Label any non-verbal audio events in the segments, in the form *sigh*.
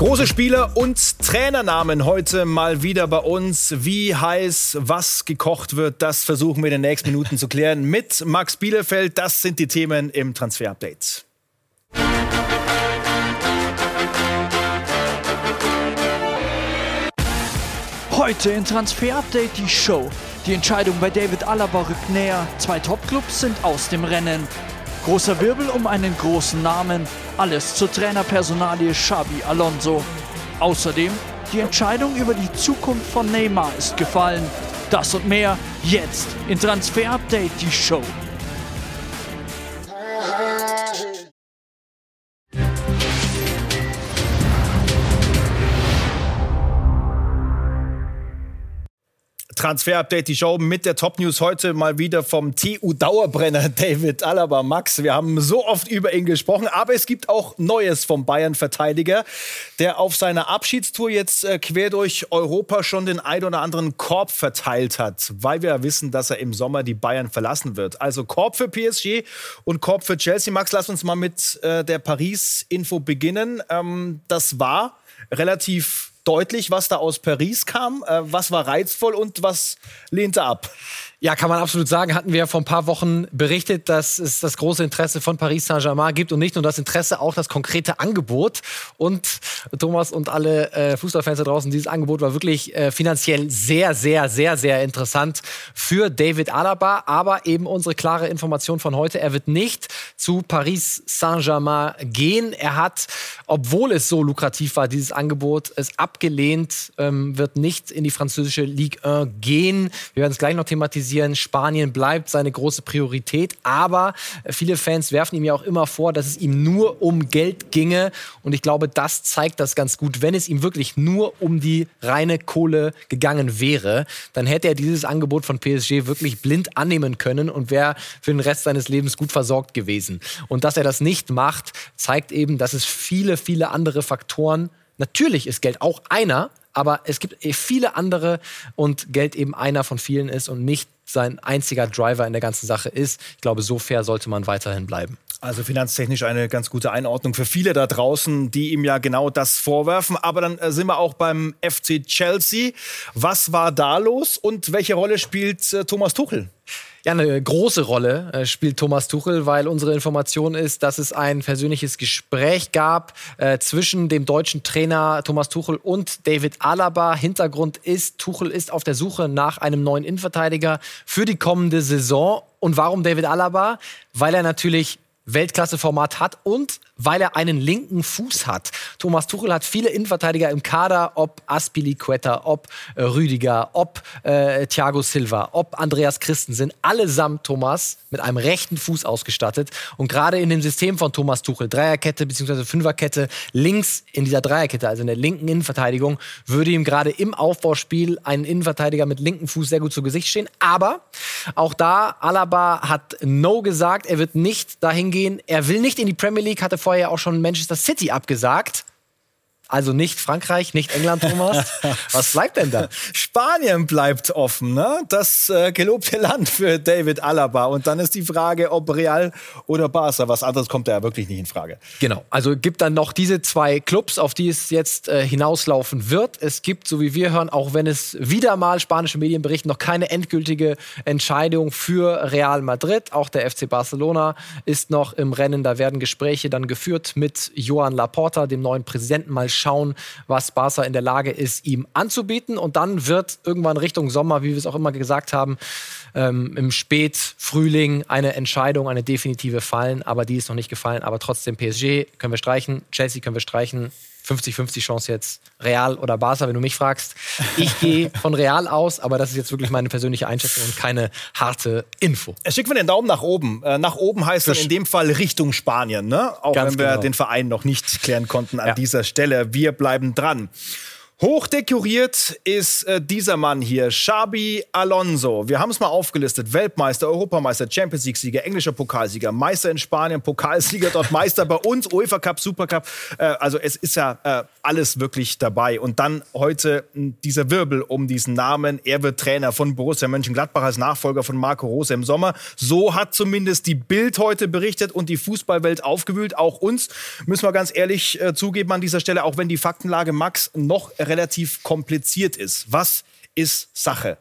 Große Spieler und Trainernamen heute mal wieder bei uns. Wie heiß was gekocht wird, das versuchen wir in den nächsten Minuten zu klären mit Max Bielefeld. Das sind die Themen im Transfer-Update. Heute in Transfer Update die Show. Die Entscheidung bei David Alaba rückt näher. Zwei Topclubs sind aus dem Rennen. Großer Wirbel um einen großen Namen. Alles zur Trainerpersonalie Xabi Alonso. Außerdem, die Entscheidung über die Zukunft von Neymar ist gefallen. Das und mehr jetzt in Transfer Update die Show. Transfer-Update, die Show mit der Top-News heute mal wieder vom TU-Dauerbrenner *laughs* David Alaba. Max, wir haben so oft über ihn gesprochen, aber es gibt auch Neues vom Bayern-Verteidiger, der auf seiner Abschiedstour jetzt äh, quer durch Europa schon den ein oder anderen Korb verteilt hat, weil wir wissen, dass er im Sommer die Bayern verlassen wird. Also Korb für PSG und Korb für Chelsea. Max, lass uns mal mit äh, der Paris-Info beginnen. Ähm, das war relativ deutlich, was da aus Paris kam. Äh, was war reizvoll und was lehnte ab? Ja, kann man absolut sagen. Hatten wir vor ein paar Wochen berichtet, dass es das große Interesse von Paris Saint-Germain gibt und nicht nur das Interesse, auch das konkrete Angebot. Und Thomas und alle äh, Fußballfans da draußen, dieses Angebot war wirklich äh, finanziell sehr, sehr, sehr, sehr interessant für David Alaba. Aber eben unsere klare Information von heute, er wird nicht zu Paris Saint-Germain gehen. Er hat, obwohl es so lukrativ war, dieses Angebot, es abgelehnt, ähm, wird nicht in die französische Ligue 1 gehen. Wir werden es gleich noch thematisieren organisieren. Spanien bleibt seine große Priorität. Aber viele Fans werfen ihm ja auch immer vor, dass es ihm nur um Geld ginge. Und ich glaube, das zeigt das ganz gut. Wenn es ihm wirklich nur um die reine Kohle gegangen wäre, dann hätte er dieses Angebot von PSG wirklich blind annehmen können und wäre für den Rest seines Lebens gut versorgt gewesen. Und dass er das nicht macht, zeigt eben, dass es viele, viele andere Faktoren Natürlich ist Geld auch einer, aber es gibt viele andere und Geld eben einer von vielen ist und nicht sein einziger Driver in der ganzen Sache ist. Ich glaube, so fair sollte man weiterhin bleiben. Also finanztechnisch eine ganz gute Einordnung für viele da draußen, die ihm ja genau das vorwerfen. Aber dann äh, sind wir auch beim FC Chelsea. Was war da los und welche Rolle spielt äh, Thomas Tuchel? Ja, eine große Rolle äh, spielt Thomas Tuchel, weil unsere Information ist, dass es ein persönliches Gespräch gab äh, zwischen dem deutschen Trainer Thomas Tuchel und David Alaba. Hintergrund ist, Tuchel ist auf der Suche nach einem neuen Innenverteidiger für die kommende Saison. Und warum David Alaba? Weil er natürlich Weltklasse-Format hat und weil er einen linken Fuß hat. Thomas Tuchel hat viele Innenverteidiger im Kader, ob Aspilicueta, ob äh, Rüdiger, ob äh, Thiago Silva, ob Andreas Christensen, allesamt Thomas mit einem rechten Fuß ausgestattet. Und gerade in dem System von Thomas Tuchel, Dreierkette bzw. Fünferkette, links in dieser Dreierkette, also in der linken Innenverteidigung, würde ihm gerade im Aufbauspiel ein Innenverteidiger mit linkem Fuß sehr gut zu Gesicht stehen. Aber auch da, Alaba hat No gesagt, er wird nicht dahin gehen. Er will nicht in die Premier League, hatte vor vorher auch schon Manchester City abgesagt. Also nicht Frankreich, nicht England, Thomas. *laughs* Was bleibt denn da? Spanien bleibt offen, ne? Das äh, gelobte Land für David Alaba. Und dann ist die Frage, ob Real oder Barca. Was anderes kommt da ja wirklich nicht in Frage. Genau. Also gibt dann noch diese zwei Clubs, auf die es jetzt äh, hinauslaufen wird. Es gibt, so wie wir hören, auch wenn es wieder mal spanische Medien berichten, noch keine endgültige Entscheidung für Real Madrid. Auch der FC Barcelona ist noch im Rennen. Da werden Gespräche dann geführt mit Joan Laporta, dem neuen Präsidenten. Mal schauen, was Barca in der Lage ist, ihm anzubieten. Und dann wird irgendwann Richtung Sommer, wie wir es auch immer gesagt haben, ähm, im Spätfrühling eine Entscheidung, eine definitive fallen. Aber die ist noch nicht gefallen. Aber trotzdem PSG können wir streichen, Chelsea können wir streichen. 50-50 Chance jetzt Real oder Barca, wenn du mich fragst. Ich gehe von Real aus, aber das ist jetzt wirklich meine persönliche Einschätzung und keine harte Info. Schicken wir den Daumen nach oben. Äh, nach oben heißt dann in dem Fall Richtung Spanien, ne? Auch Ganz wenn wir genau. den Verein noch nicht klären konnten an ja. dieser Stelle. Wir bleiben dran. Hochdekoriert ist äh, dieser Mann hier, Xabi Alonso. Wir haben es mal aufgelistet. Weltmeister, Europameister, Champions League-Sieger, englischer Pokalsieger, Meister in Spanien, Pokalsieger dort, *laughs* Meister bei uns, UEFA Cup, Supercup. Äh, also es ist ja äh, alles wirklich dabei. Und dann heute hm, dieser Wirbel um diesen Namen. Er wird Trainer von Borussia Mönchengladbach als Nachfolger von Marco Rose im Sommer. So hat zumindest die Bild heute berichtet und die Fußballwelt aufgewühlt. Auch uns, müssen wir ganz ehrlich äh, zugeben an dieser Stelle, auch wenn die Faktenlage Max noch relativ kompliziert ist. Was ist Sache?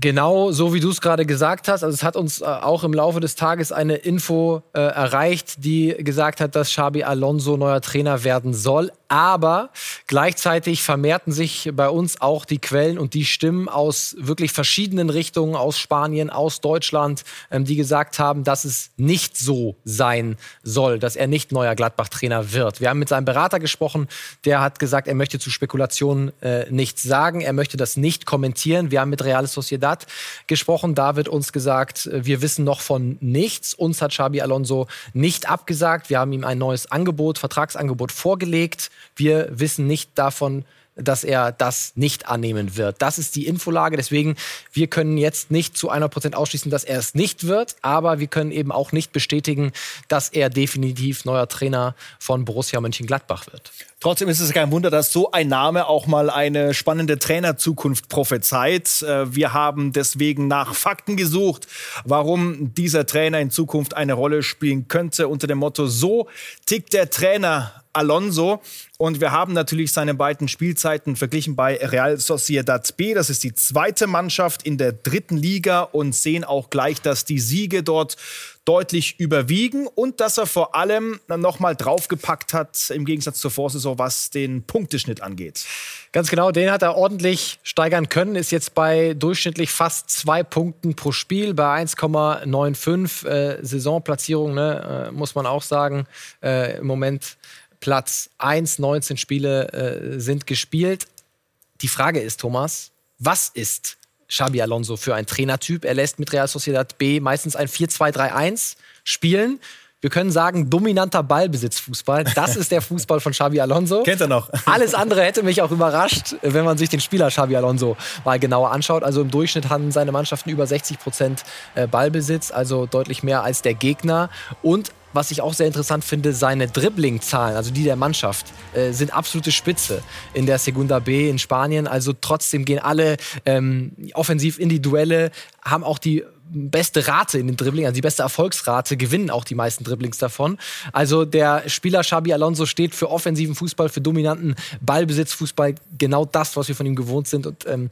Genau so wie du es gerade gesagt hast. Also es hat uns äh, auch im Laufe des Tages eine Info äh, erreicht, die gesagt hat, dass Xabi Alonso neuer Trainer werden soll. Aber gleichzeitig vermehrten sich bei uns auch die Quellen und die Stimmen aus wirklich verschiedenen Richtungen, aus Spanien, aus Deutschland, ähm, die gesagt haben, dass es nicht so sein soll, dass er nicht neuer Gladbach-Trainer wird. Wir haben mit seinem Berater gesprochen, der hat gesagt, er möchte zu Spekulationen äh, nichts sagen, er möchte das nicht kommentieren. Wir haben mit Real Sociedad Sociedad gesprochen. Da wird uns gesagt, äh, wir wissen noch von nichts. Uns hat Xabi Alonso nicht abgesagt. Wir haben ihm ein neues Angebot, Vertragsangebot vorgelegt. Wir wissen nicht davon, dass er das nicht annehmen wird. Das ist die Infolage. Deswegen, wir können jetzt nicht zu 100 Prozent ausschließen, dass er es nicht wird, aber wir können eben auch nicht bestätigen, dass er definitiv neuer Trainer von Borussia Mönchengladbach wird. Trotzdem ist es kein Wunder, dass so ein Name auch mal eine spannende Trainerzukunft prophezeit. Äh, wir haben deswegen nach Fakten gesucht, warum dieser Trainer in Zukunft eine Rolle spielen könnte unter dem Motto, so tickt der Trainer Alonso. Und wir haben natürlich seine beiden Spielzeiten verglichen bei Real Sociedad B. Das ist die zweite Mannschaft in der dritten Liga und sehen auch gleich, dass die Siege dort deutlich überwiegen und dass er vor allem nochmal draufgepackt hat, im Gegensatz zur Vorsaison, was den Punkteschnitt angeht. Ganz genau, den hat er ordentlich steigern können, ist jetzt bei durchschnittlich fast zwei Punkten pro Spiel, bei 1,95 äh, Saisonplatzierung, ne, äh, muss man auch sagen. Äh, Im Moment Platz 1, 19 Spiele äh, sind gespielt. Die Frage ist, Thomas, was ist Xabi Alonso für ein Trainertyp. Er lässt mit Real Sociedad B meistens ein 4-2-3-1 spielen. Wir können sagen, dominanter Ballbesitzfußball. Das ist der Fußball von Xabi Alonso. Kennt er noch. Alles andere hätte mich auch überrascht, wenn man sich den Spieler Xabi Alonso mal genauer anschaut. Also im Durchschnitt haben seine Mannschaften über 60 Prozent äh, Ballbesitz, also deutlich mehr als der Gegner. Und was ich auch sehr interessant finde, seine Dribbling-Zahlen, also die der Mannschaft, äh, sind absolute Spitze in der Segunda B in Spanien. Also trotzdem gehen alle ähm, offensiv in die Duelle, haben auch die beste Rate in den Dribbling, also die beste Erfolgsrate, gewinnen auch die meisten Dribblings davon. Also der Spieler Xabi Alonso steht für offensiven Fußball, für dominanten Ballbesitzfußball, genau das, was wir von ihm gewohnt sind. Und ähm,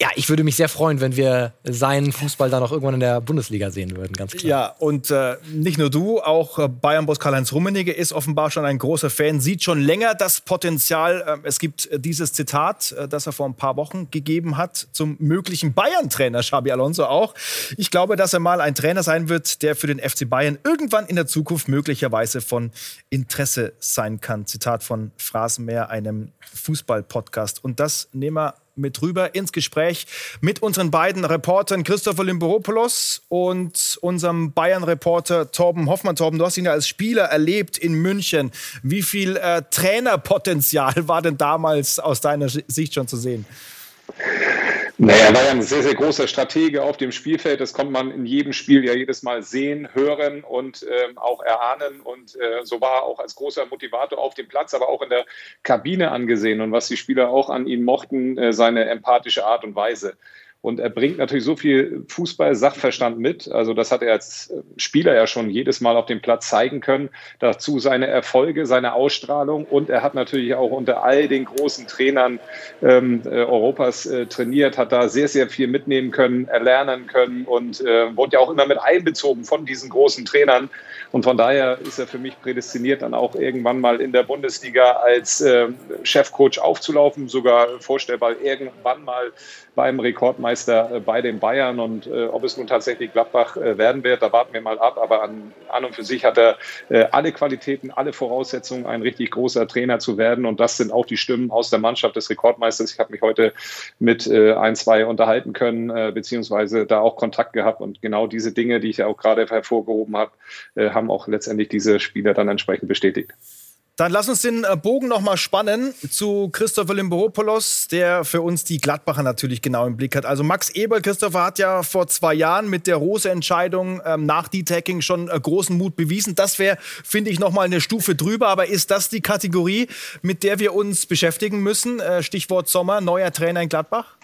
ja, ich würde mich sehr freuen, wenn wir seinen Fußball dann auch irgendwann in der Bundesliga sehen würden, ganz klar. Ja, und äh, nicht nur du, auch äh, Bayern-Boss Karl-Heinz Rummenigge ist offenbar schon ein großer Fan, sieht schon länger das Potenzial. Äh, es gibt äh, dieses Zitat, das er vor ein paar Wochen gegeben hat zum möglichen Bayern-Trainer Xabi Alonso auch. Ich glaube, dass er mal ein Trainer sein wird, der für den FC Bayern irgendwann in der Zukunft möglicherweise von Interesse sein kann. Zitat von Phrasenmäher, einem Fußball-Podcast. Und das nehmen wir mit rüber ins Gespräch mit unseren beiden Reportern Christopher Limboropoulos und unserem Bayern-Reporter Torben Hoffmann. Torben, du hast ihn ja als Spieler erlebt in München. Wie viel äh, Trainerpotenzial *laughs* war denn damals aus deiner Sicht schon zu sehen? Naja, er war ja ein sehr, sehr großer Stratege auf dem Spielfeld. Das konnte man in jedem Spiel ja jedes Mal sehen, hören und ähm, auch erahnen. Und äh, so war er auch als großer Motivator auf dem Platz, aber auch in der Kabine angesehen. Und was die Spieler auch an ihm mochten, äh, seine empathische Art und Weise. Und er bringt natürlich so viel Fußball-Sachverstand mit. Also das hat er als Spieler ja schon jedes Mal auf dem Platz zeigen können. Dazu seine Erfolge, seine Ausstrahlung. Und er hat natürlich auch unter all den großen Trainern ähm, äh, Europas äh, trainiert, hat da sehr, sehr viel mitnehmen können, erlernen können und äh, wurde ja auch immer mit einbezogen von diesen großen Trainern. Und von daher ist er für mich prädestiniert, dann auch irgendwann mal in der Bundesliga als äh, Chefcoach aufzulaufen, sogar vorstellbar irgendwann mal beim Rekordmeister äh, bei den Bayern. Und äh, ob es nun tatsächlich Gladbach äh, werden wird, da warten wir mal ab. Aber an, an und für sich hat er äh, alle Qualitäten, alle Voraussetzungen, ein richtig großer Trainer zu werden. Und das sind auch die Stimmen aus der Mannschaft des Rekordmeisters. Ich habe mich heute mit äh, ein, zwei unterhalten können, beziehungsweise da auch Kontakt gehabt. Und genau diese Dinge, die ich ja auch gerade hervorgehoben habe, haben auch letztendlich diese Spieler dann entsprechend bestätigt. Dann lass uns den äh, Bogen noch mal spannen zu Christopher Limboropoulos, der für uns die Gladbacher natürlich genau im Blick hat. Also Max Eberl, Christopher hat ja vor zwei Jahren mit der Rose-Entscheidung ähm, nach D-Tagging schon äh, großen Mut bewiesen. Das wäre, finde ich, noch mal eine Stufe drüber. Aber ist das die Kategorie, mit der wir uns beschäftigen müssen? Äh, Stichwort Sommer, neuer Trainer in Gladbach?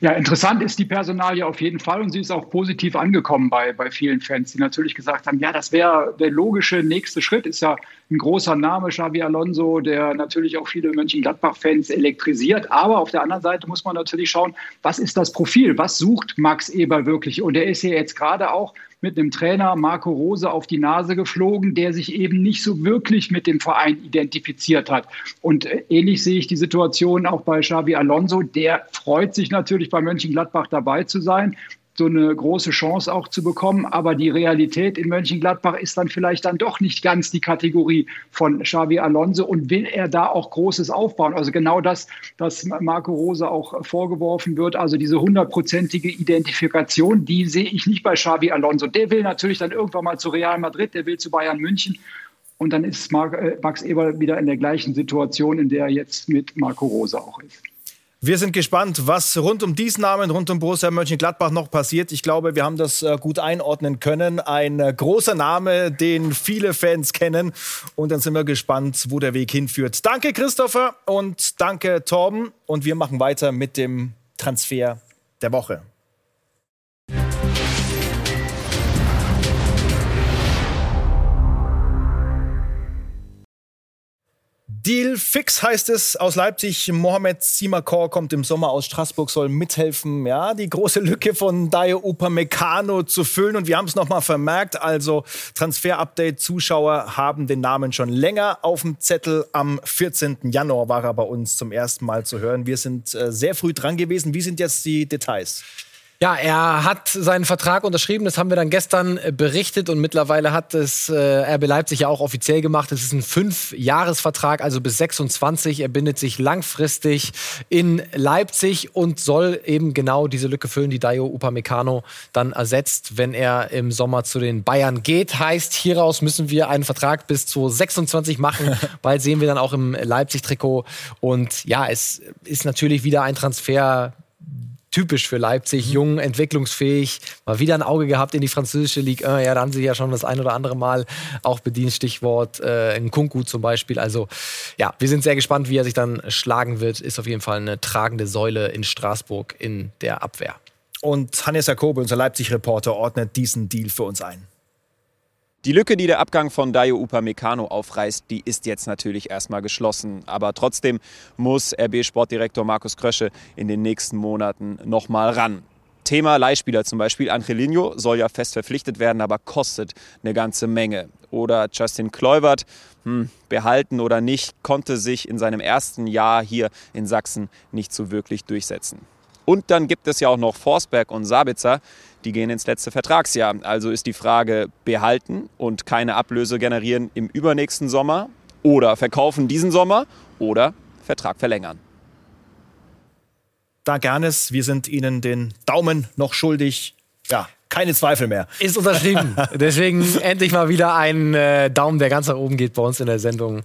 Ja, interessant ist die Personalie auf jeden Fall und sie ist auch positiv angekommen bei, bei vielen Fans, die natürlich gesagt haben, ja, das wäre der logische nächste Schritt. Ist ja ein großer Name, Xavi Alonso, der natürlich auch viele Mönchengladbach-Fans elektrisiert. Aber auf der anderen Seite muss man natürlich schauen, was ist das Profil? Was sucht Max Eber wirklich? Und er ist ja jetzt gerade auch mit einem Trainer Marco Rose auf die Nase geflogen, der sich eben nicht so wirklich mit dem Verein identifiziert hat. Und äh, ähnlich sehe ich die Situation auch bei Xavi Alonso. Der freut sich natürlich bei Mönchengladbach dabei zu sein so eine große Chance auch zu bekommen. Aber die Realität in Mönchengladbach ist dann vielleicht dann doch nicht ganz die Kategorie von Xavi Alonso und will er da auch Großes aufbauen. Also genau das, was Marco Rose auch vorgeworfen wird, also diese hundertprozentige Identifikation, die sehe ich nicht bei Xavi Alonso. Der will natürlich dann irgendwann mal zu Real Madrid, der will zu Bayern München. Und dann ist äh, Max Eber wieder in der gleichen Situation, in der er jetzt mit Marco Rose auch ist. Wir sind gespannt, was rund um diesen Namen, rund um Borussia Mönchengladbach noch passiert. Ich glaube, wir haben das äh, gut einordnen können. Ein äh, großer Name, den viele Fans kennen. Und dann sind wir gespannt, wo der Weg hinführt. Danke, Christopher, und danke, Torben. Und wir machen weiter mit dem Transfer der Woche. Deal fix heißt es aus Leipzig. Mohamed Simakor kommt im Sommer aus Straßburg, soll mithelfen, ja, die große Lücke von Dayo Upamecano zu füllen. Und wir haben es nochmal vermerkt. Also Transfer-Update-Zuschauer haben den Namen schon länger auf dem Zettel. Am 14. Januar war er bei uns zum ersten Mal zu hören. Wir sind äh, sehr früh dran gewesen. Wie sind jetzt die Details? Ja, er hat seinen Vertrag unterschrieben, das haben wir dann gestern äh, berichtet und mittlerweile hat es äh, RB Leipzig ja auch offiziell gemacht. Es ist ein Fünf-Jahres-Vertrag, also bis 26. Er bindet sich langfristig in Leipzig und soll eben genau diese Lücke füllen, die Dayo Upamecano dann ersetzt, wenn er im Sommer zu den Bayern geht. Heißt, hieraus müssen wir einen Vertrag bis zu 26 machen, *laughs* weil sehen wir dann auch im Leipzig-Trikot. Und ja, es ist natürlich wieder ein Transfer, typisch für Leipzig, mhm. jung, entwicklungsfähig, mal wieder ein Auge gehabt in die französische Ligue 1. Ja, da haben sie ja schon das ein oder andere Mal auch bedient, Stichwort äh, Kunku zum Beispiel. Also ja, wir sind sehr gespannt, wie er sich dann schlagen wird. Ist auf jeden Fall eine tragende Säule in Straßburg in der Abwehr. Und Hannes Jakobe, unser Leipzig-Reporter, ordnet diesen Deal für uns ein. Die Lücke, die der Abgang von Dayo Upamecano aufreißt, die ist jetzt natürlich erstmal geschlossen. Aber trotzdem muss RB-Sportdirektor Markus Krösche in den nächsten Monaten nochmal ran. Thema Leihspieler zum Beispiel. Angelino soll ja fest verpflichtet werden, aber kostet eine ganze Menge. Oder Justin Kluivert, hm, behalten oder nicht, konnte sich in seinem ersten Jahr hier in Sachsen nicht so wirklich durchsetzen. Und dann gibt es ja auch noch Forsberg und Sabitzer, die gehen ins letzte Vertragsjahr. Also ist die Frage behalten und keine Ablöse generieren im übernächsten Sommer oder verkaufen diesen Sommer oder Vertrag verlängern. Da Gernes, wir sind Ihnen den Daumen noch schuldig. Ja, keine Zweifel mehr. Ist unterschrieben. *laughs* Deswegen endlich mal wieder ein äh, Daumen, der ganz nach oben geht bei uns in der Sendung.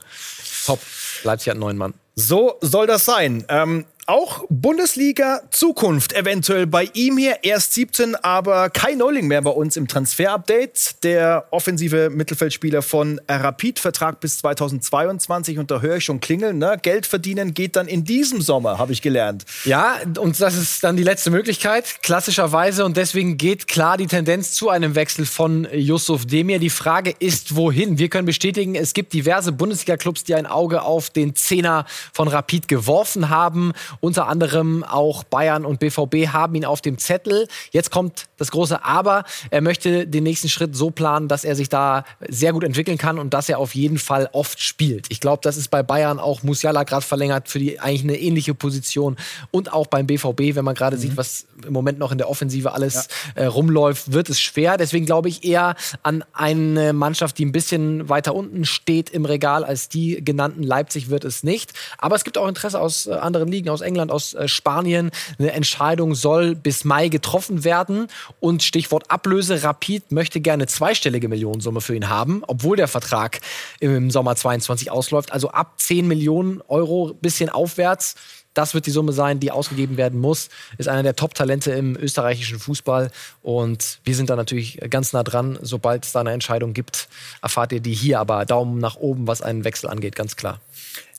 Top. Leipzig hat einen neuen Mann. So soll das sein. Ähm, auch Bundesliga Zukunft eventuell bei ihm hier. Erst 17, aber kein Neuling mehr bei uns im Transfer-Update. Der offensive Mittelfeldspieler von Rapid, Vertrag bis 2022. Und da höre ich schon klingeln. Ne? Geld verdienen geht dann in diesem Sommer, habe ich gelernt. Ja, und das ist dann die letzte Möglichkeit, klassischerweise. Und deswegen geht klar die Tendenz zu einem Wechsel von Yusuf Demir. Die Frage ist, wohin? Wir können bestätigen, es gibt diverse Bundesliga-Clubs, die ein Auge auf den Zehner von Rapid geworfen haben. Unter anderem auch Bayern und BVB haben ihn auf dem Zettel. Jetzt kommt das große Aber. Er möchte den nächsten Schritt so planen, dass er sich da sehr gut entwickeln kann und dass er auf jeden Fall oft spielt. Ich glaube, das ist bei Bayern auch Musiala gerade verlängert für die eigentlich eine ähnliche Position und auch beim BVB, wenn man gerade mhm. sieht, was im Moment noch in der Offensive alles ja. äh, rumläuft, wird es schwer. Deswegen glaube ich eher an eine Mannschaft, die ein bisschen weiter unten steht im Regal als die genannten. Leipzig wird es nicht. Aber es gibt auch Interesse aus äh, anderen Ligen, aus England, aus äh, Spanien. Eine Entscheidung soll bis Mai getroffen werden. Und Stichwort Ablöse, Rapid möchte gerne zweistellige Millionensumme für ihn haben, obwohl der Vertrag im Sommer 22 ausläuft. Also ab 10 Millionen Euro, bisschen aufwärts. Das wird die Summe sein, die ausgegeben werden muss. Ist einer der Top-Talente im österreichischen Fußball. Und wir sind da natürlich ganz nah dran. Sobald es da eine Entscheidung gibt, erfahrt ihr die hier. Aber Daumen nach oben, was einen Wechsel angeht, ganz klar.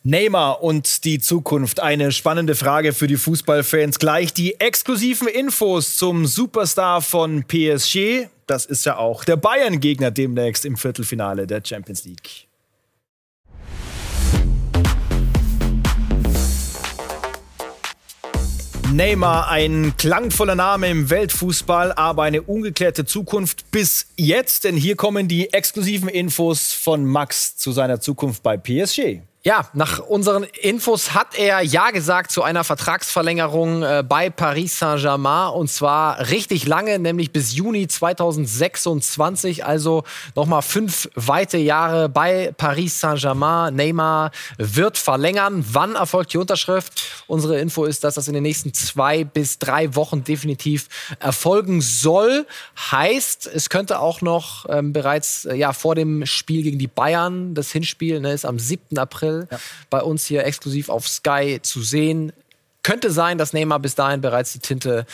Neymar und die Zukunft. Eine spannende Frage für die Fußballfans. Gleich die exklusiven Infos zum Superstar von PSG. Das ist ja auch der Bayern-Gegner demnächst im Viertelfinale der Champions League. Neymar, ein klangvoller Name im Weltfußball, aber eine ungeklärte Zukunft bis jetzt, denn hier kommen die exklusiven Infos von Max zu seiner Zukunft bei PSG. Ja, nach unseren Infos hat er Ja gesagt zu einer Vertragsverlängerung äh, bei Paris Saint-Germain und zwar richtig lange, nämlich bis Juni 2026, also nochmal fünf weitere Jahre bei Paris Saint-Germain. Neymar wird verlängern. Wann erfolgt die Unterschrift? Unsere Info ist, dass das in den nächsten zwei bis drei Wochen definitiv erfolgen soll. Heißt, es könnte auch noch ähm, bereits äh, ja, vor dem Spiel gegen die Bayern, das Hinspiel ne, ist am 7. April, ja. bei uns hier exklusiv auf Sky zu sehen. Könnte sein, dass Neymar bis dahin bereits die Tinte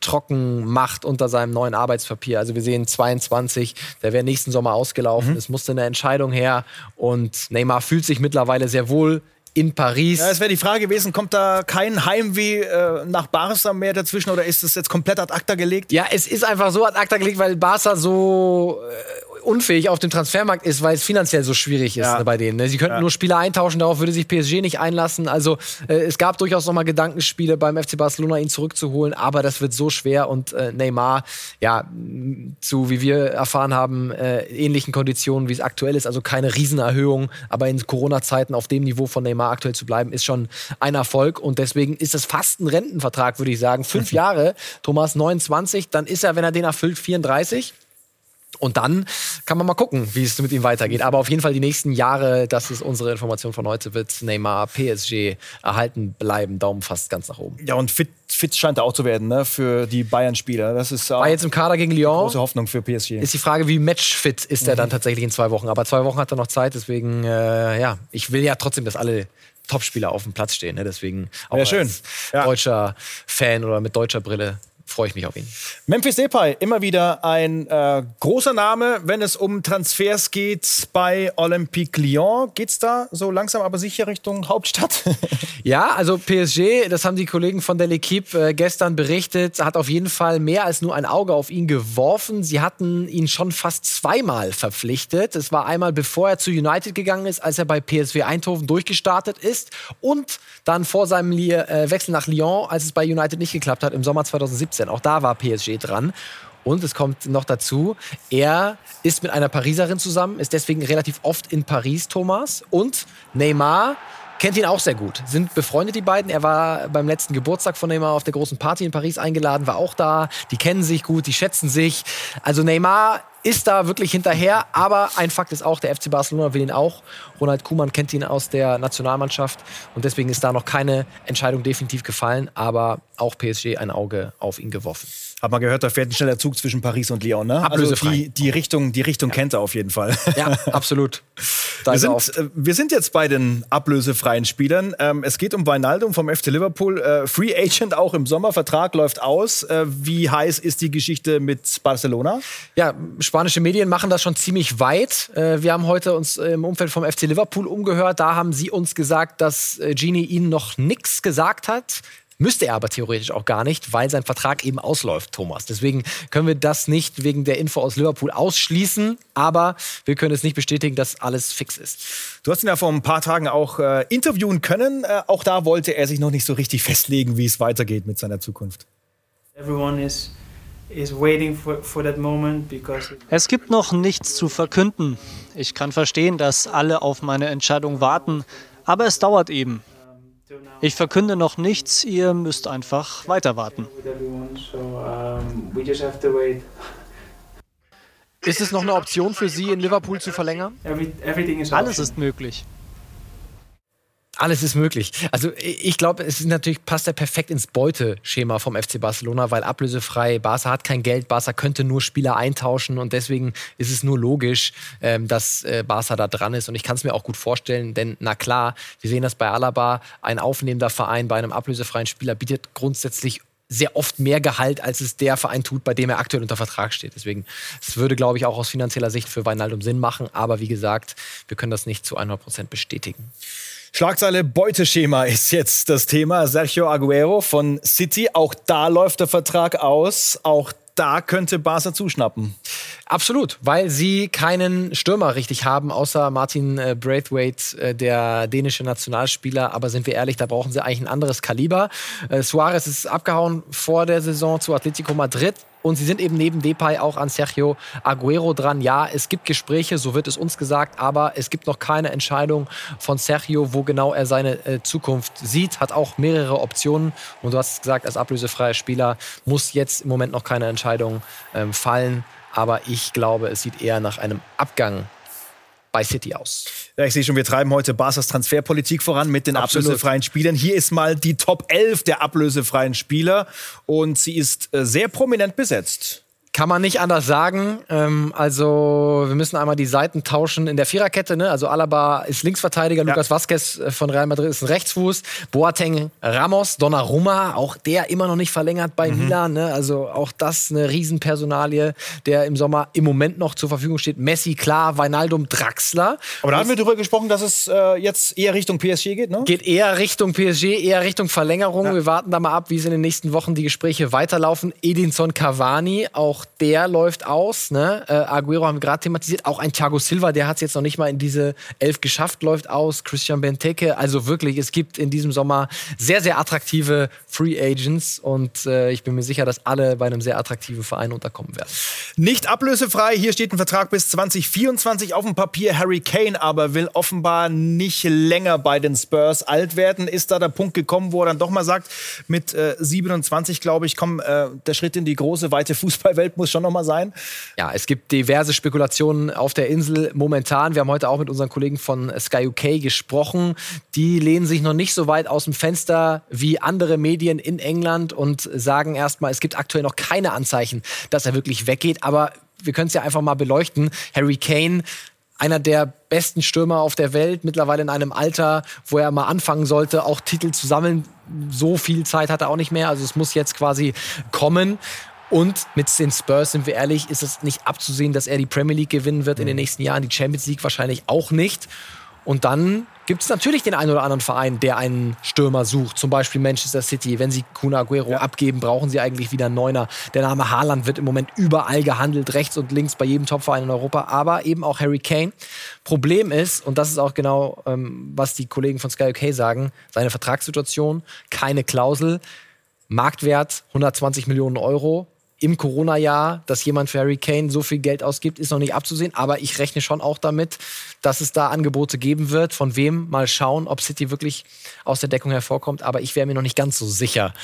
trocken macht unter seinem neuen Arbeitspapier. Also wir sehen 22, der wäre nächsten Sommer ausgelaufen. Mhm. Es musste eine Entscheidung her und Neymar fühlt sich mittlerweile sehr wohl in Paris. Ja, es wäre die Frage gewesen, kommt da kein Heimweh äh, nach Barca mehr dazwischen oder ist es jetzt komplett ad acta gelegt? Ja, es ist einfach so ad acta gelegt, weil Barca so äh, unfähig auf dem Transfermarkt ist, weil es finanziell so schwierig ist ja. ne, bei denen. Ne? Sie könnten ja. nur Spieler eintauschen, darauf würde sich PSG nicht einlassen. Also äh, es gab durchaus noch mal Gedankenspiele beim FC Barcelona, ihn zurückzuholen, aber das wird so schwer und äh, Neymar, ja, zu, wie wir erfahren haben, äh, ähnlichen Konditionen, wie es aktuell ist, also keine Riesenerhöhung, aber in Corona-Zeiten auf dem Niveau von Neymar aktuell zu bleiben, ist schon ein Erfolg und deswegen ist es fast ein Rentenvertrag, würde ich sagen. Fünf *laughs* Jahre, Thomas 29, dann ist er, wenn er den erfüllt, 34. Und dann kann man mal gucken, wie es mit ihm weitergeht. Aber auf jeden Fall die nächsten Jahre, das ist unsere Information von heute, wird Neymar PSG erhalten bleiben. Daumen fast ganz nach oben. Ja, und fit, fit scheint er auch zu werden ne, für die Bayern-Spieler. Das ist War jetzt im Kader gegen Lyon. Große Hoffnung für PSG. Ist die Frage, wie matchfit ist mhm. er dann tatsächlich in zwei Wochen. Aber zwei Wochen hat er noch Zeit. Deswegen, äh, ja, ich will ja trotzdem, dass alle Topspieler auf dem Platz stehen. Ne? Deswegen auch ja, schön. als ja. deutscher Fan oder mit deutscher Brille freue ich mich auf ihn. Memphis Depay, immer wieder ein äh, großer Name, wenn es um Transfers geht bei Olympique Lyon. Geht es da so langsam aber sicher Richtung Hauptstadt? *laughs* ja, also PSG, das haben die Kollegen von der L'Equipe äh, gestern berichtet, hat auf jeden Fall mehr als nur ein Auge auf ihn geworfen. Sie hatten ihn schon fast zweimal verpflichtet. Es war einmal, bevor er zu United gegangen ist, als er bei PSV Eindhoven durchgestartet ist und dann vor seinem äh, Wechsel nach Lyon, als es bei United nicht geklappt hat, im Sommer 2017. 2017. Auch da war PSG dran. Und es kommt noch dazu, er ist mit einer Pariserin zusammen, ist deswegen relativ oft in Paris, Thomas. Und Neymar kennt ihn auch sehr gut. Sind befreundet die beiden. Er war beim letzten Geburtstag von Neymar auf der großen Party in Paris eingeladen, war auch da. Die kennen sich gut, die schätzen sich. Also Neymar ist da wirklich hinterher. Aber ein Fakt ist auch, der FC Barcelona will ihn auch. Ronald Kuhmann kennt ihn aus der Nationalmannschaft und deswegen ist da noch keine Entscheidung definitiv gefallen. Aber auch PSG ein Auge auf ihn geworfen. Hat man gehört, da fährt ein schneller Zug zwischen Paris und Lyon, ne? Ablösefrei. Also die, die Richtung, die Richtung ja. kennt er auf jeden Fall. Ja, *laughs* absolut. wir, sind, äh, wir sind jetzt bei den ablösefreien Spielern. Ähm, es geht um Weinaldum vom FC Liverpool. Äh, Free Agent auch im Sommer. Vertrag läuft aus. Äh, wie heiß ist die Geschichte mit Barcelona? Ja, spanische Medien machen das schon ziemlich weit. Äh, wir haben heute uns im Umfeld vom FC Liverpool umgehört. Da haben sie uns gesagt, dass äh, Gini ihnen noch nichts gesagt hat. Müsste er aber theoretisch auch gar nicht, weil sein Vertrag eben ausläuft, Thomas. Deswegen können wir das nicht wegen der Info aus Liverpool ausschließen, aber wir können es nicht bestätigen, dass alles fix ist. Du hast ihn ja vor ein paar Tagen auch äh, interviewen können. Äh, auch da wollte er sich noch nicht so richtig festlegen, wie es weitergeht mit seiner Zukunft. Everyone is es gibt noch nichts zu verkünden. Ich kann verstehen, dass alle auf meine Entscheidung warten, aber es dauert eben. Ich verkünde noch nichts, ihr müsst einfach weiter warten. Ist es noch eine Option für Sie, in Liverpool zu verlängern? Alles ist möglich. Alles ist möglich. Also ich glaube, es ist natürlich passt er perfekt ins Beuteschema vom FC Barcelona, weil ablösefrei Barca hat kein Geld, Barca könnte nur Spieler eintauschen und deswegen ist es nur logisch, ähm, dass äh, Barca da dran ist und ich kann es mir auch gut vorstellen, denn na klar, wir sehen das bei Alaba, ein aufnehmender Verein bei einem ablösefreien Spieler bietet grundsätzlich sehr oft mehr Gehalt, als es der Verein tut, bei dem er aktuell unter Vertrag steht. Deswegen, es würde, glaube ich, auch aus finanzieller Sicht für Weinaldum Sinn machen. Aber wie gesagt, wir können das nicht zu 100 Prozent bestätigen. Schlagzeile Beuteschema ist jetzt das Thema. Sergio Aguero von City. Auch da läuft der Vertrag aus. Auch da könnte Barca zuschnappen. Absolut, weil sie keinen Stürmer richtig haben, außer Martin äh, Braithwaite, äh, der dänische Nationalspieler. Aber sind wir ehrlich, da brauchen sie eigentlich ein anderes Kaliber. Äh, Suarez ist abgehauen vor der Saison zu Atletico Madrid. Und sie sind eben neben Depay auch an Sergio Aguero dran. Ja, es gibt Gespräche, so wird es uns gesagt, aber es gibt noch keine Entscheidung von Sergio, wo genau er seine äh, Zukunft sieht. Hat auch mehrere Optionen. Und du hast gesagt, als ablösefreier Spieler muss jetzt im Moment noch keine Entscheidung ähm, fallen. Aber ich glaube, es sieht eher nach einem Abgang bei City aus. Ja, ich sehe schon, wir treiben heute Barca's Transferpolitik voran mit den Absolut. ablösefreien Spielern. Hier ist mal die Top 11 der ablösefreien Spieler und sie ist äh, sehr prominent besetzt. Kann man nicht anders sagen. Ähm, also, wir müssen einmal die Seiten tauschen in der Viererkette. Ne? Also, Alaba ist Linksverteidiger, ja. Lukas Vazquez äh, von Real Madrid ist ein Rechtsfuß, Boateng, Ramos, Donnarumma, auch der immer noch nicht verlängert bei mhm. Milan. Ne? Also, auch das eine Riesenpersonalie, der im Sommer im Moment noch zur Verfügung steht. Messi, klar, Weinaldum, Draxler. Aber da haben wir darüber gesprochen, dass es äh, jetzt eher Richtung PSG geht, ne? Geht eher Richtung PSG, eher Richtung Verlängerung. Ja. Wir warten da mal ab, wie es in den nächsten Wochen die Gespräche weiterlaufen. Edinson Cavani, auch der läuft aus. Ne? Äh, Aguero haben wir gerade thematisiert. Auch ein Thiago Silva, der hat es jetzt noch nicht mal in diese elf geschafft, läuft aus. Christian Benteke. Also wirklich, es gibt in diesem Sommer sehr, sehr attraktive Free Agents und äh, ich bin mir sicher, dass alle bei einem sehr attraktiven Verein unterkommen werden. Nicht ablösefrei. Hier steht ein Vertrag bis 2024 auf dem Papier. Harry Kane aber will offenbar nicht länger bei den Spurs alt werden. Ist da der Punkt gekommen, wo er dann doch mal sagt, mit äh, 27, glaube ich, komm, äh, der Schritt in die große, weite Fußballwelt muss schon noch mal sein. Ja, es gibt diverse Spekulationen auf der Insel momentan. Wir haben heute auch mit unseren Kollegen von Sky UK gesprochen. Die lehnen sich noch nicht so weit aus dem Fenster wie andere Medien in England und sagen erstmal, es gibt aktuell noch keine Anzeichen, dass er wirklich weggeht. Aber wir können es ja einfach mal beleuchten. Harry Kane einer der besten Stürmer auf der Welt, mittlerweile in einem Alter, wo er mal anfangen sollte, auch Titel zu sammeln. So viel Zeit hat er auch nicht mehr. Also es muss jetzt quasi kommen. Und mit den Spurs, sind wir ehrlich, ist es nicht abzusehen, dass er die Premier League gewinnen wird in den mhm. nächsten Jahren, die Champions League wahrscheinlich auch nicht. Und dann gibt es natürlich den einen oder anderen Verein, der einen Stürmer sucht, zum Beispiel Manchester City. Wenn sie Kuna Aguero ja. abgeben, brauchen sie eigentlich wieder einen Neuner. Der Name Haaland wird im Moment überall gehandelt, rechts und links bei jedem Topverein in Europa, aber eben auch Harry Kane. Problem ist, und das ist auch genau, ähm, was die Kollegen von Sky UK sagen, seine Vertragssituation, keine Klausel, Marktwert 120 Millionen Euro im Corona-Jahr, dass jemand für Harry Kane so viel Geld ausgibt, ist noch nicht abzusehen. Aber ich rechne schon auch damit, dass es da Angebote geben wird. Von wem? Mal schauen, ob City wirklich aus der Deckung hervorkommt. Aber ich wäre mir noch nicht ganz so sicher,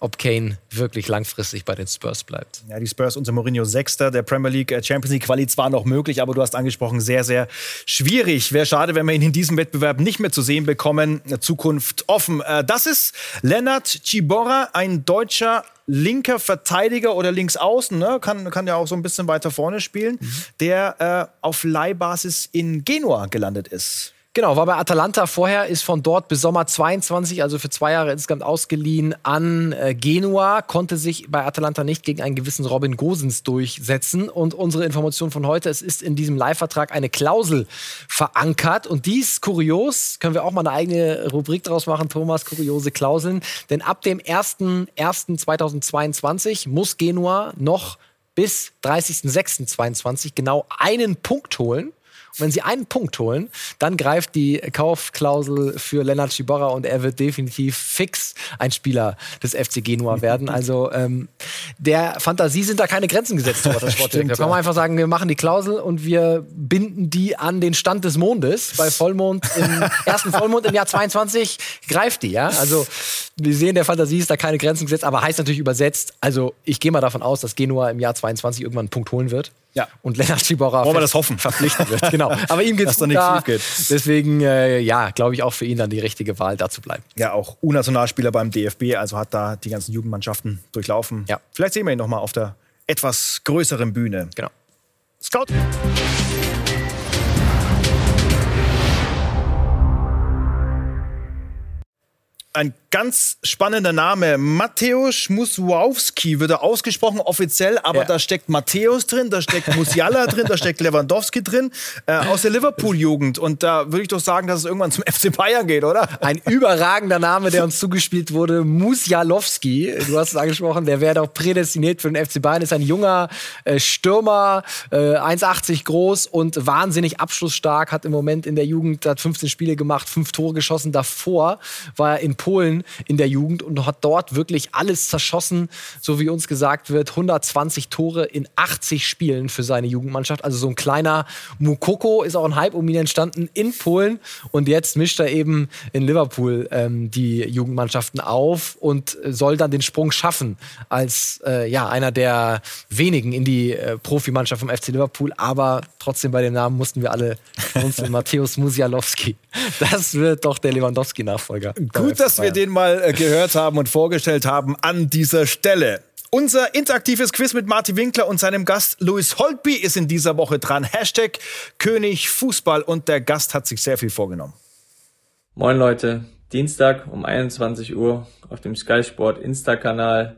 ob Kane wirklich langfristig bei den Spurs bleibt. Ja, die Spurs unter Mourinho Sechster der Premier League äh, Champions League Quali zwar noch möglich, aber du hast angesprochen, sehr, sehr schwierig. Wäre schade, wenn wir ihn in diesem Wettbewerb nicht mehr zu sehen bekommen. Zukunft offen. Äh, das ist Lennart Ciborra, ein deutscher linker Verteidiger oder links außen, ne? kann, kann ja auch so ein bisschen weiter vorne spielen, mhm. der äh, auf Leihbasis in Genua gelandet ist. Genau, war bei Atalanta vorher, ist von dort bis Sommer 22, also für zwei Jahre insgesamt ausgeliehen an äh, Genua, konnte sich bei Atalanta nicht gegen einen gewissen Robin Gosens durchsetzen. Und unsere Information von heute, es ist in diesem Leihvertrag eine Klausel verankert. Und dies kurios, können wir auch mal eine eigene Rubrik draus machen, Thomas, kuriose Klauseln. Denn ab dem 1.1.2022 muss Genua noch bis 30.06.2022 genau einen Punkt holen und wenn sie einen Punkt holen, dann greift die Kaufklausel für Lennart Schibora und er wird definitiv fix ein Spieler des FC Genua werden. Also ähm, der Fantasie sind da keine Grenzen gesetzt. *laughs* Stimmt, da kann man einfach sagen, wir machen die Klausel und wir binden die an den Stand des Mondes. Bei Vollmond im *laughs* ersten Vollmond im Jahr 22 greift die. Ja? Also wir sehen, der Fantasie ist da keine Grenzen gesetzt, aber heißt natürlich übersetzt. Also ich gehe mal davon aus, dass Genua im Jahr 22 irgendwann einen Punkt holen wird. Ja. Und Lennart Schibauer Wollen wir das hoffen? verpflichten wird. Genau. Aber ihm geht's Dass da da. schief geht. Deswegen, äh, ja, glaube ich auch für ihn dann die richtige Wahl, da zu bleiben. Ja, auch U-Nationalspieler beim DFB, also hat da die ganzen Jugendmannschaften durchlaufen. Ja. Vielleicht sehen wir ihn noch mal auf der etwas größeren Bühne. Genau. Scout. Ein ganz spannender Name. Mateusz Muswowski wird er ausgesprochen offiziell, aber Ja. da steckt Matthäus drin, da steckt Musiala *laughs* drin, da steckt Lewandowski drin, äh, aus der Liverpool-Jugend. Und da würde ich doch sagen, dass es irgendwann zum *laughs* FC Bayern geht, oder? Ein überragender Name, der uns zugespielt wurde, Musialowski. Du hast es angesprochen, der wäre doch prädestiniert für den FC Bayern. Ist ein junger äh, Stürmer, äh, 1,80 groß und wahnsinnig abschlussstark. Hat im Moment in der Jugend hat 15 Spiele gemacht, fünf Tore geschossen. Davor war er in Polen in der Jugend und hat dort wirklich alles zerschossen, so wie uns gesagt wird. 120 Tore in 80 Spielen für seine Jugendmannschaft. Also so ein kleiner Mukoko ist auch ein Hype um ihn entstanden in Polen und jetzt mischt er eben in Liverpool ähm, die Jugendmannschaften auf und soll dann den Sprung schaffen als äh, ja einer der wenigen in die äh, Profimannschaft vom FC Liverpool. Aber trotzdem bei dem Namen mussten wir alle uns *laughs* Matthäus Musialowski. Das wird doch der Lewandowski-Nachfolger. Gut, dass wir den mal äh, gehört haben und vorgestellt haben an dieser Stelle. Unser interaktives Quiz mit Martin Winkler und seinem Gast Louis Holtby ist in dieser Woche dran. Hashtag König Fußball und der Gast hat sich sehr viel vorgenommen. Moin Leute, Dienstag um 21 Uhr auf dem Sky Sport Insta-Kanal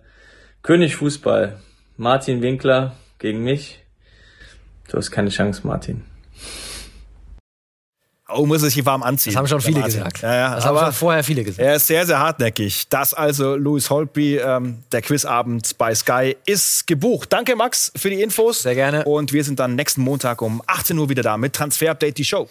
König Fußball. Martin Winkler gegen mich. Du hast keine Chance, Martin. Oh, muss es sich warm anziehen. Das haben schon viele gesagt. Ja, ja, das haben aber schon vorher viele gesagt. er ist sehr, sehr hartnäckig. Das also Louis Holtby, ähm, der Quizabend bei Sky ist gebucht. Danke Max für die Infos. Sehr gerne. Und wir sind dann nächsten Montag um 18 Uhr wieder da mit Transfer Update, die Show.